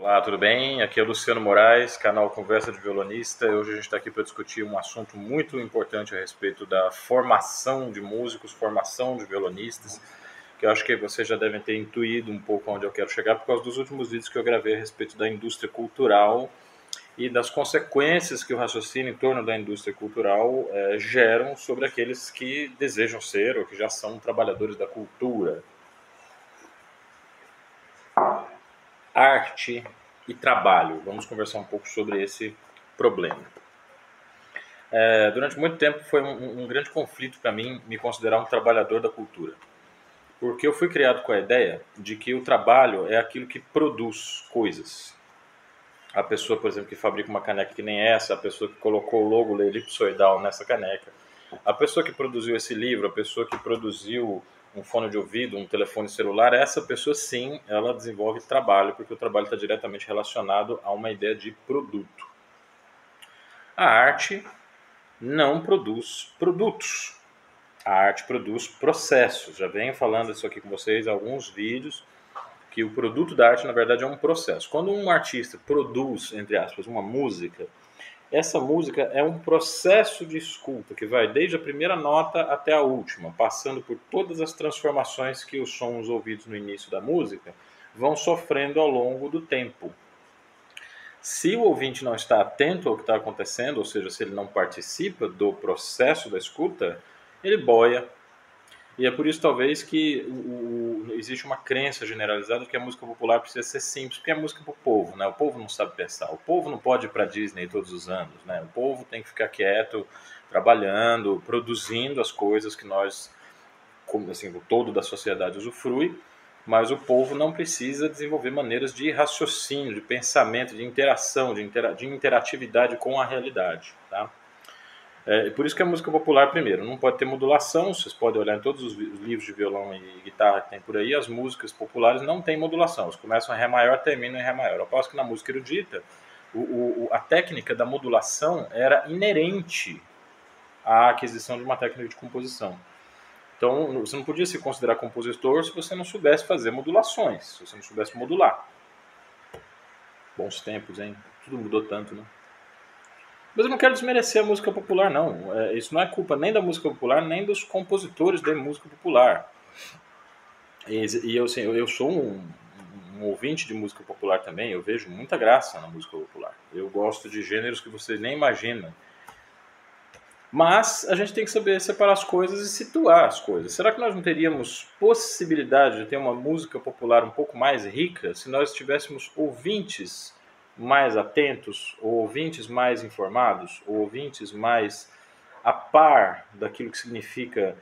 Olá, tudo bem? Aqui é Luciano Moraes, canal Conversa de Violonista. Hoje a gente está aqui para discutir um assunto muito importante a respeito da formação de músicos, formação de violonistas, que eu acho que vocês já devem ter intuído um pouco onde eu quero chegar por causa dos últimos vídeos que eu gravei a respeito da indústria cultural e das consequências que o raciocínio em torno da indústria cultural é, geram sobre aqueles que desejam ser ou que já são trabalhadores da cultura. Arte e trabalho. Vamos conversar um pouco sobre esse problema. É, durante muito tempo foi um, um grande conflito para mim me considerar um trabalhador da cultura. Porque eu fui criado com a ideia de que o trabalho é aquilo que produz coisas. A pessoa, por exemplo, que fabrica uma caneca que nem essa, a pessoa que colocou o logo elipsoidal nessa caneca, a pessoa que produziu esse livro, a pessoa que produziu um fone de ouvido, um telefone celular, essa pessoa sim, ela desenvolve trabalho, porque o trabalho está diretamente relacionado a uma ideia de produto. A arte não produz produtos. A arte produz processos. Já venho falando isso aqui com vocês em alguns vídeos, que o produto da arte, na verdade, é um processo. Quando um artista produz, entre aspas, uma música, essa música é um processo de escuta que vai desde a primeira nota até a última, passando por todas as transformações que os sons ouvidos no início da música vão sofrendo ao longo do tempo. Se o ouvinte não está atento ao que está acontecendo, ou seja, se ele não participa do processo da escuta, ele boia, e é por isso, talvez, que o, o, existe uma crença generalizada que a música popular precisa ser simples, porque é música para o povo, né? O povo não sabe pensar. O povo não pode ir para Disney todos os anos, né? O povo tem que ficar quieto, trabalhando, produzindo as coisas que nós, assim, o todo da sociedade usufrui, mas o povo não precisa desenvolver maneiras de raciocínio, de pensamento, de interação, de, intera de interatividade com a realidade, tá? É, por isso que a música popular, primeiro, não pode ter modulação. Vocês podem olhar em todos os livros de violão e guitarra que tem por aí, as músicas populares não têm modulação. Elas começam em Ré maior, terminam em Ré maior. Eu posso que na música erudita, o, o, a técnica da modulação era inerente à aquisição de uma técnica de composição. Então, você não podia se considerar compositor se você não soubesse fazer modulações, se você não soubesse modular. Bons tempos, hein? Tudo mudou tanto, né? Mas eu não quero desmerecer a música popular, não. É, isso não é culpa nem da música popular, nem dos compositores de música popular. E, e eu, assim, eu, eu sou um, um, ouvinte de música popular também, eu vejo muita graça na música popular. Eu gosto de gêneros que vocês nem imaginam. Mas a gente tem que saber separar as coisas e situar as coisas. Será que nós não teríamos possibilidade de ter uma música popular um pouco mais rica se nós tivéssemos ouvintes mais atentos, ou ouvintes mais informados, ou ouvintes mais a par daquilo que significa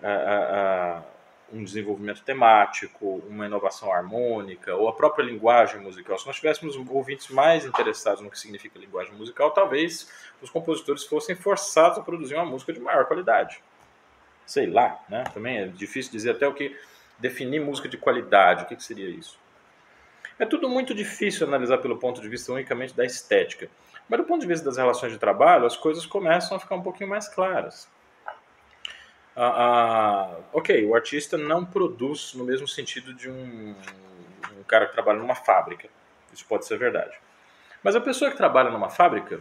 uh, uh, um desenvolvimento temático, uma inovação harmônica, ou a própria linguagem musical. Se nós tivéssemos ouvintes mais interessados no que significa linguagem musical, talvez os compositores fossem forçados a produzir uma música de maior qualidade. Sei lá, né? Também é difícil dizer até o que definir música de qualidade, o que, que seria isso. É tudo muito difícil analisar pelo ponto de vista unicamente da estética. Mas do ponto de vista das relações de trabalho, as coisas começam a ficar um pouquinho mais claras. Ah, ah, ok, o artista não produz no mesmo sentido de um, um cara que trabalha numa fábrica. Isso pode ser verdade. Mas a pessoa que trabalha numa fábrica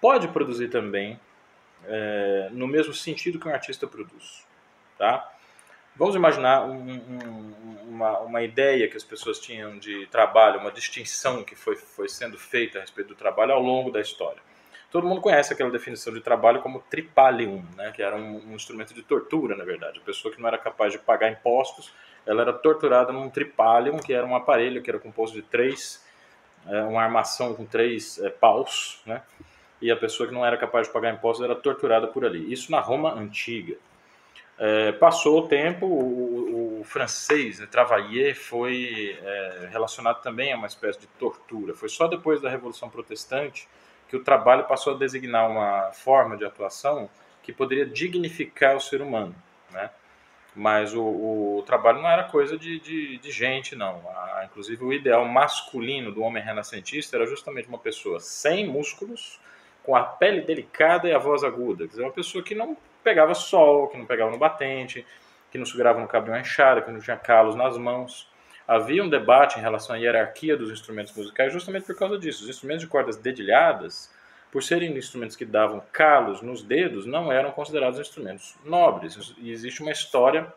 pode produzir também é, no mesmo sentido que um artista produz. Tá? Vamos imaginar um, um, uma, uma ideia que as pessoas tinham de trabalho, uma distinção que foi, foi sendo feita a respeito do trabalho ao longo da história. Todo mundo conhece aquela definição de trabalho como tripalium, né, que era um, um instrumento de tortura, na verdade. A pessoa que não era capaz de pagar impostos, ela era torturada num tripalium, que era um aparelho que era composto de três, é, uma armação com três é, paus, né, e a pessoa que não era capaz de pagar impostos era torturada por ali. Isso na Roma antiga. É, passou o tempo, o, o francês, né, Travailler, foi é, relacionado também a uma espécie de tortura. Foi só depois da Revolução Protestante que o trabalho passou a designar uma forma de atuação que poderia dignificar o ser humano, né? Mas o, o trabalho não era coisa de, de, de gente, não. A, inclusive, o ideal masculino do homem renascentista era justamente uma pessoa sem músculos, com a pele delicada e a voz aguda. Quer dizer, uma pessoa que não pegava sol, que não pegava no batente, que não segurava no cabelo inchado, que não tinha calos nas mãos. havia um debate em relação à hierarquia dos instrumentos musicais justamente por causa disso. Os instrumentos de cordas dedilhadas, por serem instrumentos que davam calos nos dedos, não eram considerados instrumentos nobres. E existe uma história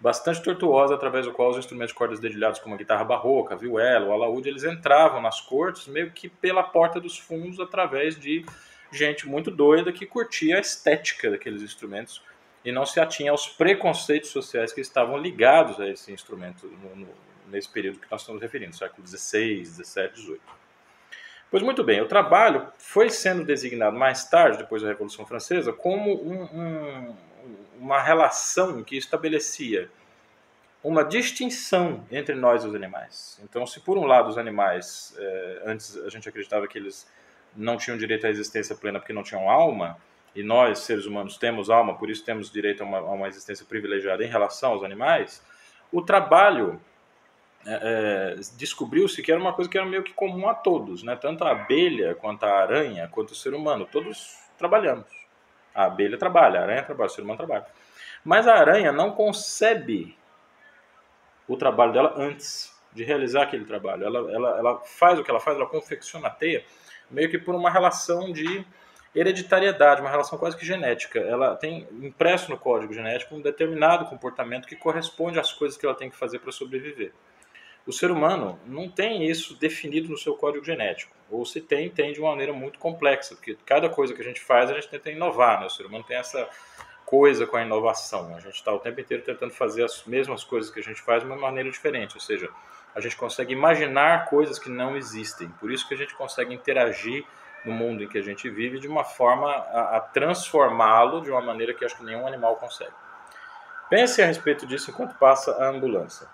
bastante tortuosa através do qual os instrumentos de cordas dedilhadas como a guitarra barroca, a vihuela, o alaúde, eles entravam nas cortes meio que pela porta dos fundos através de gente muito doida que curtia a estética daqueles instrumentos e não se atinha aos preconceitos sociais que estavam ligados a esse instrumento no, no, nesse período que nós estamos referindo, século XVI, XVII, XVIII. Pois muito bem, o trabalho foi sendo designado mais tarde, depois da Revolução Francesa, como um, um, uma relação que estabelecia uma distinção entre nós e os animais. Então, se por um lado os animais, eh, antes a gente acreditava que eles não tinham direito à existência plena porque não tinham alma, e nós, seres humanos, temos alma, por isso temos direito a uma, a uma existência privilegiada em relação aos animais, o trabalho é, é, descobriu-se que era uma coisa que era meio que comum a todos, né? tanto a abelha, quanto a aranha, quanto o ser humano, todos trabalhamos. A abelha trabalha, a aranha trabalha, o ser humano trabalha. Mas a aranha não concebe o trabalho dela antes de realizar aquele trabalho. Ela, ela, ela faz o que ela faz, ela confecciona a teia, meio que por uma relação de hereditariedade, uma relação quase que genética. Ela tem impresso no código genético um determinado comportamento que corresponde às coisas que ela tem que fazer para sobreviver. O ser humano não tem isso definido no seu código genético. Ou se tem, tem de uma maneira muito complexa, porque cada coisa que a gente faz, a gente tenta inovar. Né? O ser humano tem essa coisa com a inovação. A gente está o tempo inteiro tentando fazer as mesmas coisas que a gente faz de uma maneira diferente. Ou seja, a gente consegue imaginar coisas que não existem. Por isso que a gente consegue interagir no mundo em que a gente vive de uma forma a, a transformá-lo de uma maneira que acho que nenhum animal consegue. Pense a respeito disso enquanto passa a ambulância.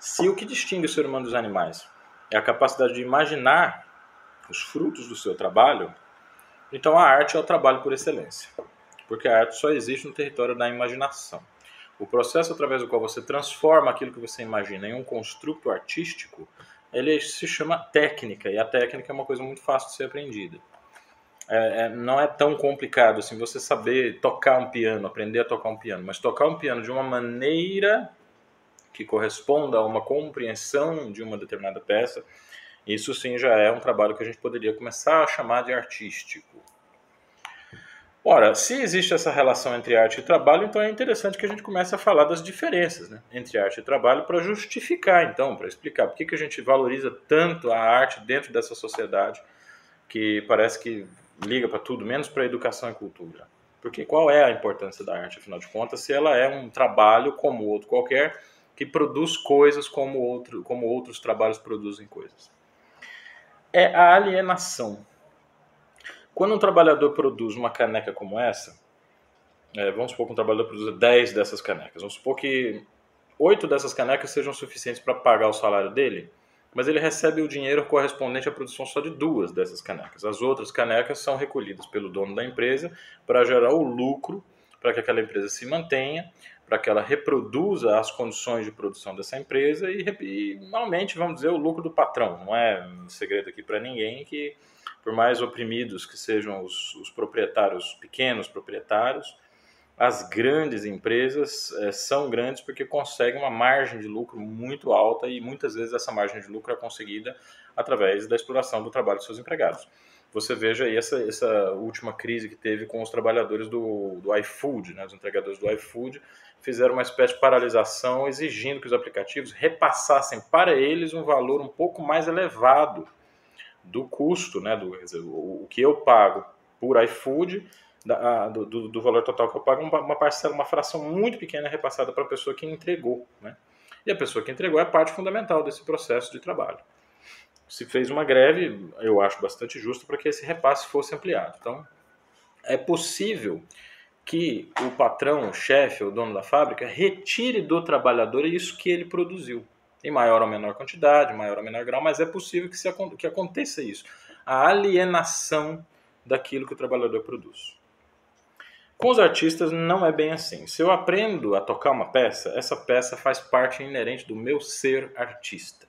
Se o que distingue o ser humano dos animais é a capacidade de imaginar os frutos do seu trabalho, então a arte é o trabalho por excelência, porque a arte só existe no território da imaginação. O processo através do qual você transforma aquilo que você imagina em um construto artístico, ele se chama técnica, e a técnica é uma coisa muito fácil de ser aprendida. É, é, não é tão complicado assim você saber tocar um piano, aprender a tocar um piano, mas tocar um piano de uma maneira que corresponda a uma compreensão de uma determinada peça, isso sim já é um trabalho que a gente poderia começar a chamar de artístico. Ora, se existe essa relação entre arte e trabalho, então é interessante que a gente comece a falar das diferenças né, entre arte e trabalho para justificar, então, para explicar por que, que a gente valoriza tanto a arte dentro dessa sociedade que parece que liga para tudo, menos para educação e cultura. Porque qual é a importância da arte, afinal de contas, se ela é um trabalho como outro qualquer, que produz coisas como, outro, como outros trabalhos produzem coisas? É a alienação quando um trabalhador produz uma caneca como essa, é, vamos supor que um trabalhador produza 10 dessas canecas. Vamos supor que 8 dessas canecas sejam suficientes para pagar o salário dele, mas ele recebe o dinheiro correspondente à produção só de duas dessas canecas. As outras canecas são recolhidas pelo dono da empresa para gerar o lucro para que aquela empresa se mantenha, para que ela reproduza as condições de produção dessa empresa e, e aumente, vamos dizer, o lucro do patrão. Não é segredo aqui para ninguém que por mais oprimidos que sejam os, os proprietários, pequenos proprietários, as grandes empresas é, são grandes porque conseguem uma margem de lucro muito alta e muitas vezes essa margem de lucro é conseguida através da exploração do trabalho de seus empregados. Você veja aí essa, essa última crise que teve com os trabalhadores do, do iFood, né? os entregadores do iFood fizeram uma espécie de paralisação exigindo que os aplicativos repassassem para eles um valor um pouco mais elevado do custo, né, do, o, que eu pago por iFood, da, do, do, do, valor total que eu pago, uma, parcela, uma fração muito pequena repassada para a pessoa que entregou. Né? E a pessoa que entregou é parte fundamental desse processo de trabalho. Se fez uma greve, eu acho bastante justo para que esse repasse fosse ampliado. Então, é possível que o patrão, o chefe, o dono da fábrica, retire do trabalhador isso que ele produziu em maior ou menor quantidade, maior ou menor grau, mas é possível que, se, que aconteça isso. A alienação daquilo que o trabalhador produz. Com os artistas não é bem assim. Se eu aprendo a tocar uma peça, essa peça faz parte inerente do meu ser artista.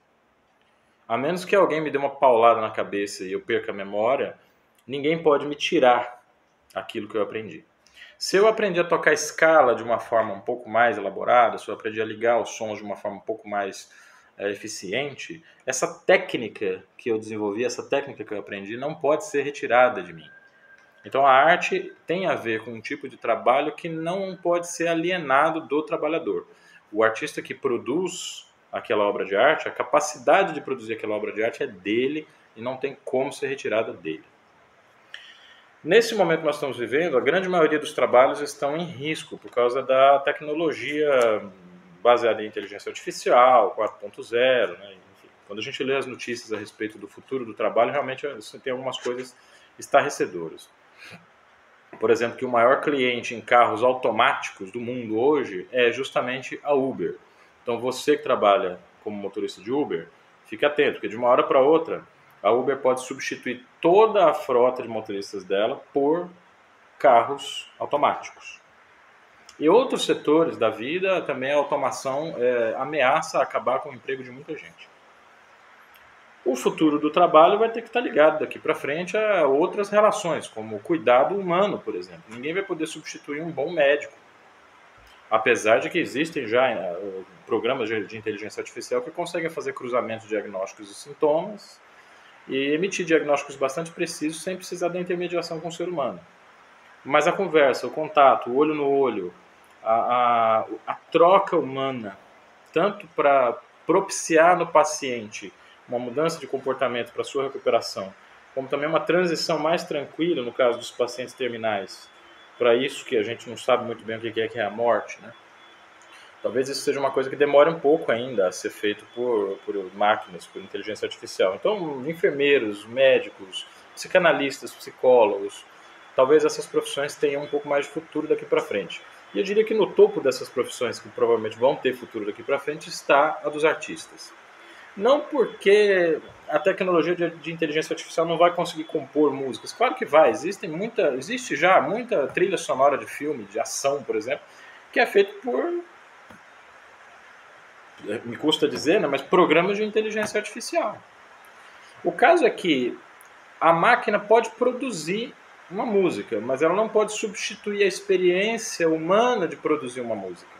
A menos que alguém me dê uma paulada na cabeça e eu perca a memória, ninguém pode me tirar aquilo que eu aprendi. Se eu aprendi a tocar escala de uma forma um pouco mais elaborada, se eu aprendi a ligar os sons de uma forma um pouco mais é, eficiente, essa técnica que eu desenvolvi, essa técnica que eu aprendi, não pode ser retirada de mim. Então a arte tem a ver com um tipo de trabalho que não pode ser alienado do trabalhador. O artista que produz aquela obra de arte, a capacidade de produzir aquela obra de arte é dele e não tem como ser retirada dele. Nesse momento que nós estamos vivendo, a grande maioria dos trabalhos estão em risco por causa da tecnologia baseada em inteligência artificial, 4.0, né? Quando a gente lê as notícias a respeito do futuro do trabalho, realmente tem algumas coisas estarrecedoras. Por exemplo, que o maior cliente em carros automáticos do mundo hoje é justamente a Uber. Então você que trabalha como motorista de Uber, fique atento, porque de uma hora para outra a Uber pode substituir toda a frota de motoristas dela por carros automáticos. E outros setores da vida também a automação é, ameaça acabar com o emprego de muita gente. O futuro do trabalho vai ter que estar ligado daqui para frente a outras relações, como o cuidado humano, por exemplo. Ninguém vai poder substituir um bom médico. Apesar de que existem já uh, programas de inteligência artificial que conseguem fazer cruzamentos diagnósticos de sintomas e emitir diagnósticos bastante precisos sem precisar da intermediação com o ser humano. Mas a conversa, o contato, o olho no olho, a, a, a troca humana, tanto para propiciar no paciente uma mudança de comportamento para sua recuperação, como também uma transição mais tranquila no caso dos pacientes terminais, para isso que a gente não sabe muito bem o que é que é a morte, né? Talvez isso seja uma coisa que demore um pouco ainda a ser feito por, por máquinas, por inteligência artificial. Então, enfermeiros, médicos, psicanalistas, psicólogos, talvez essas profissões tenham um pouco mais de futuro daqui para frente. E eu diria que no topo dessas profissões que provavelmente vão ter futuro daqui para frente está a dos artistas. Não porque a tecnologia de, de, inteligência artificial não vai conseguir compor músicas. Claro que vai. Existem muita, existe já muita trilha sonora de filme, de ação, por exemplo, que é feito por me custa dizer, né, mas programas de inteligência artificial. O caso é que a máquina pode produzir uma música, mas ela não pode substituir a experiência humana de produzir uma música.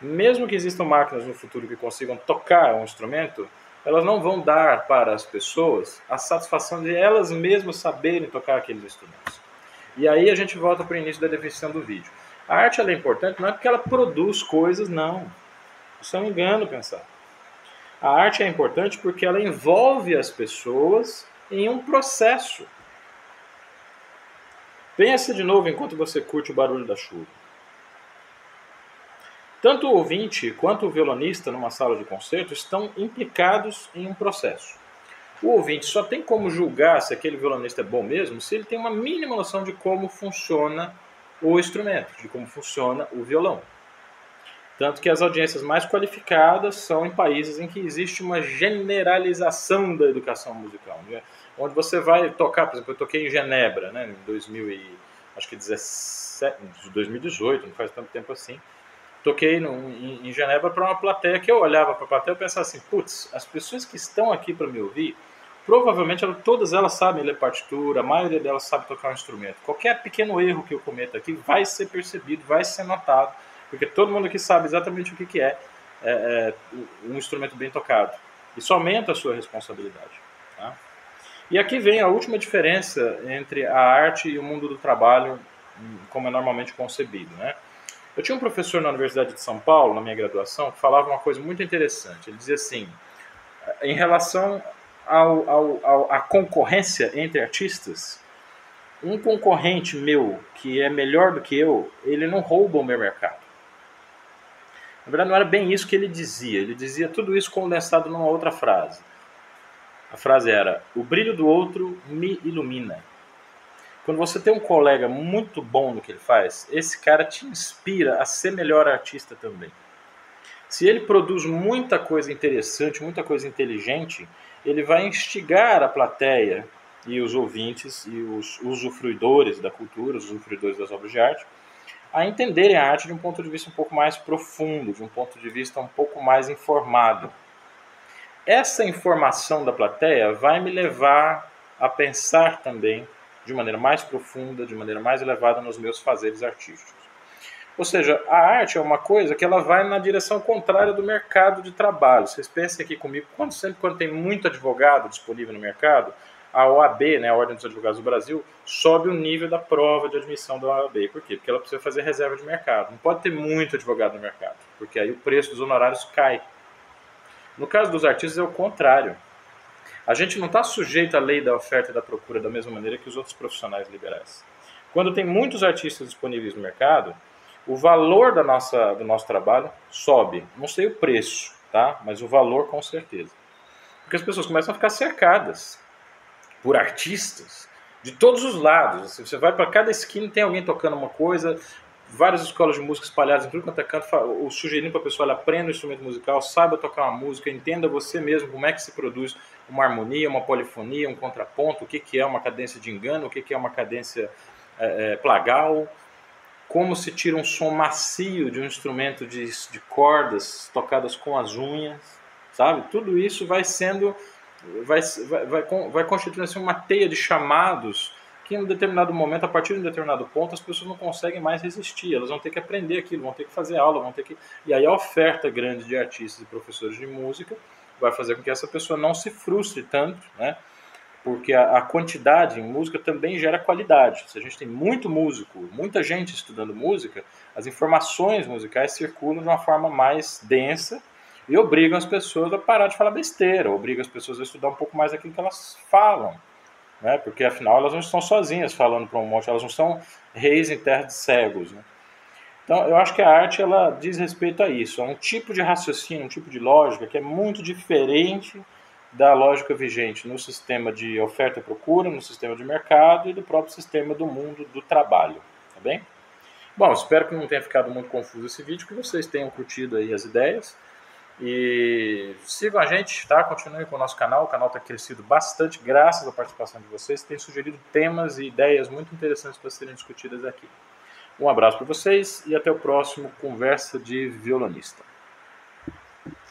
Mesmo que existam máquinas no futuro que consigam tocar um instrumento, elas não vão dar para as pessoas a satisfação de elas mesmas saberem tocar aqueles instrumentos. E aí a gente volta para o início da definição do vídeo. A arte é importante não é porque ela produz coisas, não. Isso é um engano pensar. A arte é importante porque ela envolve as pessoas em um processo. Pensa de novo enquanto você curte o barulho da chuva. Tanto o ouvinte quanto o violonista numa sala de concerto estão implicados em um processo. O ouvinte só tem como julgar se aquele violonista é bom mesmo se ele tem uma mínima noção de como funciona o instrumento, de como funciona o violão. Tanto que as audiências mais qualificadas são em países em que existe uma generalização da educação musical. Né? Onde você vai tocar, por exemplo, eu toquei em Genebra, né, em 2000 e, acho que 17, 2018, não faz tanto tempo assim. Toquei no, em, em Genebra para uma plateia que eu olhava para a plateia e pensava assim: putz, as pessoas que estão aqui para me ouvir, provavelmente todas elas sabem ler partitura, a maioria delas sabe tocar um instrumento. Qualquer pequeno erro que eu cometa aqui vai ser percebido, vai ser notado porque todo mundo aqui sabe exatamente o que, que é, é, é um instrumento bem tocado. Isso aumenta a sua responsabilidade. Tá? E aqui vem a última diferença entre a arte e o mundo do trabalho, como é normalmente concebido. Né? Eu tinha um professor na Universidade de São Paulo, na minha graduação, que falava uma coisa muito interessante. Ele dizia assim, em relação à concorrência entre artistas, um concorrente meu que é melhor do que eu, ele não rouba o meu mercado. Na verdade, não era bem isso que ele dizia. Ele dizia tudo isso condensado numa outra frase. A frase era: O brilho do outro me ilumina. Quando você tem um colega muito bom no que ele faz, esse cara te inspira a ser melhor artista também. Se ele produz muita coisa interessante, muita coisa inteligente, ele vai instigar a plateia e os ouvintes e os usufruidores da cultura, os usufruidores das obras de arte, a entenderem a arte de um ponto de vista um pouco mais profundo, de um ponto de vista um pouco mais informado. Essa informação da plateia vai me levar a pensar também de maneira mais profunda, de maneira mais elevada nos meus fazeres artísticos. Ou seja, a arte é uma coisa que ela vai na direção contrária do mercado de trabalho. Vocês pensem aqui comigo, quando, sempre quando tem muito advogado disponível no mercado, a OAB, né, a Ordem dos Advogados do Brasil, sobe o nível da prova de admissão da OAB. Por quê? Porque ela precisa fazer reserva de mercado. Não pode ter muito advogado no mercado, porque aí o preço dos honorários cai. No caso dos artistas é o contrário. A gente não está sujeito à lei da oferta e da procura da mesma maneira que os outros profissionais liberais. Quando tem muitos artistas disponíveis no mercado, o valor da nossa, do nosso trabalho sobe. Não sei o preço, tá? mas o valor com certeza. Porque as pessoas começam a ficar cercadas por artistas de todos os lados. Assim, você vai para cada esquina tem alguém tocando uma coisa, várias escolas de música espalhadas em tudo quanto é canto, o sugerindo para a pessoa, aprenda o instrumento musical, saiba tocar uma música, entenda você mesmo como é que se produz uma harmonia, uma polifonia, um contraponto, o que, que é uma cadência de engano, o que, que é uma cadência é, é, plagal, como se tira um som macio de um instrumento de, de cordas tocadas com as unhas, sabe? Tudo isso vai sendo, vai, vai, vai, constituindo assim, uma teia de chamados que em um determinado momento, a partir de um determinado ponto, as pessoas não conseguem mais resistir, elas vão ter que aprender aquilo, vão ter que fazer aula, vão ter que... E aí a oferta grande de artistas e professores de música vai fazer com que essa pessoa não se frustre tanto, né? porque a, a, quantidade em música também gera qualidade. Se a gente tem muito músico, muita gente estudando música, as informações musicais circulam de uma forma mais densa e obrigam as pessoas a parar de falar besteira, obrigam as pessoas a estudar um pouco mais aquilo que elas falam. Né? Porque afinal elas não estão sozinhas falando para um monte, elas não são reis em terra de cegos. Né? Então eu acho que a arte ela diz respeito a isso, a um tipo de raciocínio, um tipo de lógica que é muito diferente da lógica vigente no sistema de oferta e procura, no sistema de mercado e do próprio sistema do mundo do trabalho, tá bem? Bom, espero que não tenha ficado muito confuso esse vídeo, que vocês tenham curtido aí as ideias. E sigam a gente, tá? Continuem com o nosso canal, o canal está crescido bastante graças à participação de vocês. Tem sugerido temas e ideias muito interessantes para serem discutidas aqui. Um abraço para vocês e até o próximo Conversa de Violonista.